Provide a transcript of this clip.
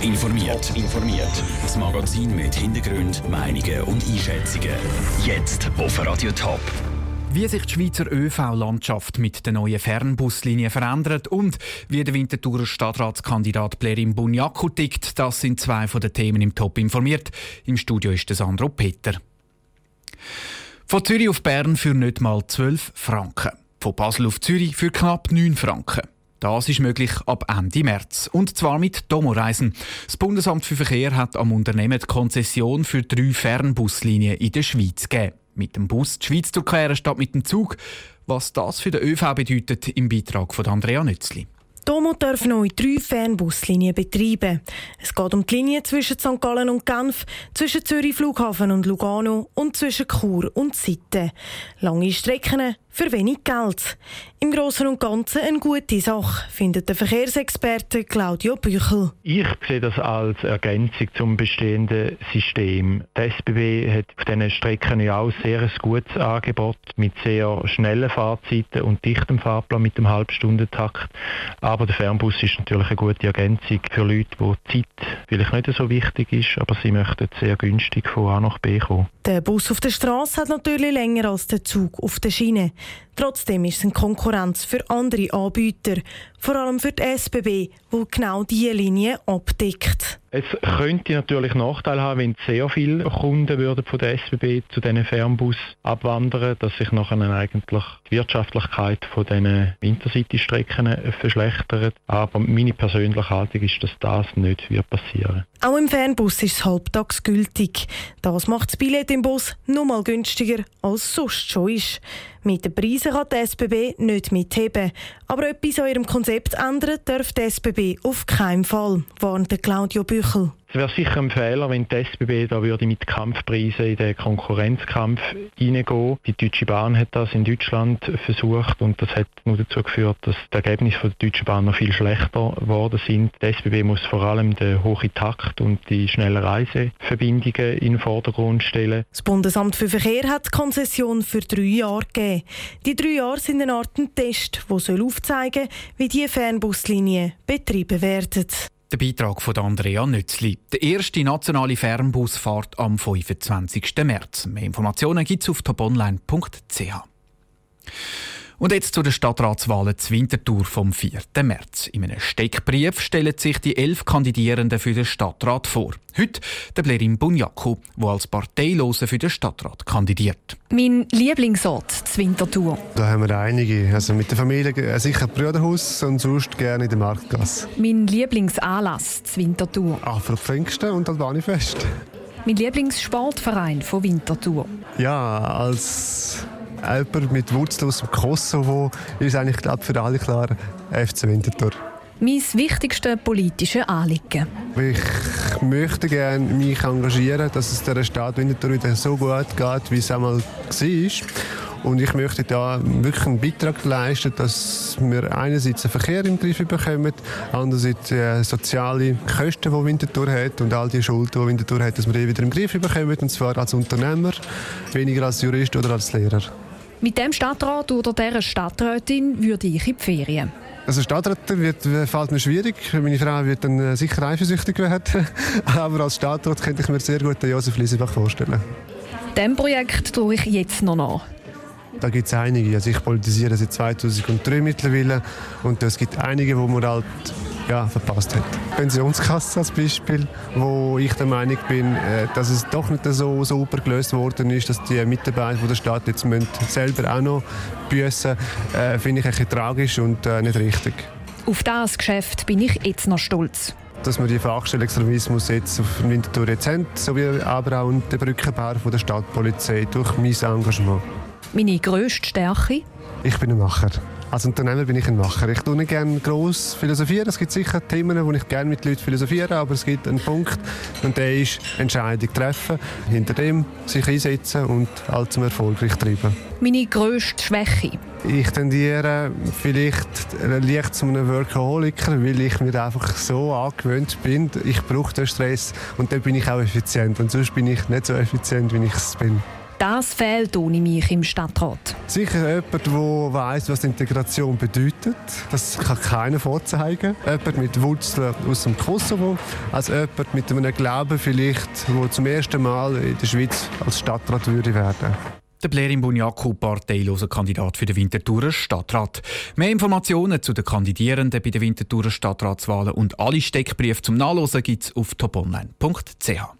Top informiert. informiert. Das Magazin mit Hintergrund, Meinungen und Einschätzungen. Jetzt auf Radio Top. Wie sich die Schweizer ÖV-Landschaft mit der neuen Fernbuslinie verändert und wie der Winterthurer Stadtratskandidat Blerim Bunyaku tickt, das sind zwei von den Themen im Top informiert. Im Studio ist der Sandro Peter. Von Zürich auf Bern für nicht mal 12 Franken. Von Basel auf Zürich für knapp 9 Franken. Das ist möglich ab Ende März. Und zwar mit Domoreisen. Das Bundesamt für Verkehr hat am Unternehmen die Konzession für drei Fernbuslinien in der Schweiz gegeben. Mit dem Bus die Schweiz durchqueren statt mit dem Zug. Was das für den ÖV bedeutet, im Beitrag von Andrea Nützli. Domo darf neu drei Fernbuslinien betreiben. Es geht um die Linie zwischen St. Gallen und Genf, zwischen Zürich Flughafen und Lugano und zwischen Chur und Sitte. Lange Strecken, für wenig Geld. Im Großen und Ganzen eine gute Sache, findet der Verkehrsexperte Claudio Büchel. Ich sehe das als Ergänzung zum bestehenden System. Die SBB hat auf diesen Strecken ja auch sehr ein gutes Angebot mit sehr schnellen Fahrzeiten und dichtem Fahrplan mit dem Halbstundentakt. Aber der Fernbus ist natürlich eine gute Ergänzung für Leute, wo die Zeit vielleicht nicht so wichtig ist, aber sie möchten sehr günstig von A nach B kommen. Der Bus auf der Straße hat natürlich länger als der Zug auf der Schiene. Trotzdem ist es eine Konkurrenz für andere Anbieter, vor allem für die SBB, die genau diese Linie abdeckt. Es könnte natürlich Nachteile haben, wenn sehr viele Kunden würden von der SBB zu diesen Fernbus abwandern, dass sich nachher eigentlich die Wirtschaftlichkeit von diesen Intercity-Strecken verschlechtert. Aber meine persönliche Haltung ist, dass das nicht wird passieren. Auch im Fernbus ist es halbtags gültig. Das macht das Billett im Bus noch mal günstiger als sonst schon ist. Mit den Preisen kann die SBB nicht mitheben. Aber etwas an ihrem Konzept ändern darf die SBB auf keinen Fall, warnte Claudio Büchel. Es wäre sicher ein Fehler, wenn die SBB da würde mit Kampfpreisen in den Konkurrenzkampf hineingehen. Die Deutsche Bahn hat das in Deutschland versucht und das hat nur dazu geführt, dass die Ergebnisse der Deutschen Bahn noch viel schlechter geworden sind. Die SBB muss vor allem den hohen Takt und die schnellen Reiseverbindungen in den Vordergrund stellen. Das Bundesamt für Verkehr hat die Konzession für drei Jahre gegeben. Die drei Jahre sind eine Art Test, der aufzeigen soll, wie diese Fernbuslinien betrieben werden. Der Beitrag von Andrea Nützli. Der erste nationale Fernbus fährt am 25. März. Mehr Informationen gibt es auf toponline.ch. Und jetzt zu den Stadtratswahlen zur Winterthur vom 4. März. In einem Steckbrief stellen sich die elf Kandidierenden für den Stadtrat vor. Heute der Blerim Bunyaku, der als Parteilose für den Stadtrat kandidiert. Mein Lieblingsort zur Winterthur. Da haben wir einige. Also mit der Familie äh, sicher Brüderhaus und sonst gerne in der Marktgasse. Mein Lieblingsanlass zur Winterthur. Afro Pfingsten und Albanifest. Mein Lieblingssportverein von Winterthur. Ja, als jemand mit Wurzeln aus dem Kosovo ist eigentlich glaub, für alle klar FC Winterthur. Mein wichtigstes politisches Anliegen. Ich möchte gerne mich engagieren, dass es der Stadt Winterthur wieder so gut geht, wie es einmal war. Und ich möchte da wirklich einen Beitrag leisten, dass wir einerseits den Verkehr im Griff bekommen, andererseits die äh, soziale Kosten, die Winterthur hat und all die Schulden, die Winterthur hat, dass wir die wieder im Griff bekommen, und zwar als Unternehmer, weniger als Jurist oder als Lehrer. Mit dem Stadtrat oder dieser Stadträtin würde ich in die Ferien. Also Stadtrat wird, fällt mir schwierig. Meine Frau wird dann äh, sicher eifersüchtig werden. Aber als Stadtrat könnte ich mir sehr gut den Josef Liesebach vorstellen. Dem Projekt tue ich jetzt noch nach. Da gibt es einige. Also ich politisiere seit 2003 mittlerweile und es gibt einige, wo man halt ja, verpasst hat. Pensionskasse als Beispiel, wo ich der Meinung bin, äh, dass es doch nicht so super gelöst worden ist, dass die Mitarbeiter der Stadt jetzt selber auch noch büssen, äh, finde ich ein bisschen tragisch und äh, nicht richtig. Auf das Geschäft bin ich jetzt noch stolz dass wir die Fachstelle Extremismus jetzt auf Winterthur jetzt haben, sowie aber auch den Brückenbau der Stadtpolizei durch mein Engagement. Meine grösste Stärke? Ich bin ein Macher. Als Unternehmer bin ich ein Macher. Ich tue nicht gerne gross philosophieren. Es gibt sicher Themen, wo ich gerne mit Leuten philosophiere, aber es gibt einen Punkt und der ist Entscheidung treffen, hinter dem sich einsetzen und all zum Erfolgreich treiben. Meine grösste Schwäche? Ich tendiere vielleicht leicht zu einem Workaholiker, weil ich mir einfach so angewöhnt bin, ich brauche den Stress und dann bin ich auch effizient und sonst bin ich nicht so effizient, wie ich es bin. Das fehlt ohne mich im Stadtrat. Sicher jemand, der weiss, was Integration bedeutet. Das kann keiner vorzeigen. Jemand mit Wurzeln aus dem Kosovo. Als jemand mit einem Glauben vielleicht, der zum ersten Mal in der Schweiz als Stadtrat würde werden. Der Blerim Bunyaku, parteiloser Kandidat für den Winterthurer Stadtrat. Mehr Informationen zu den Kandidierenden bei den Winterthurer Stadtratswahlen und alle Steckbriefe zum Nachlesen gibt es auf toponline.ch.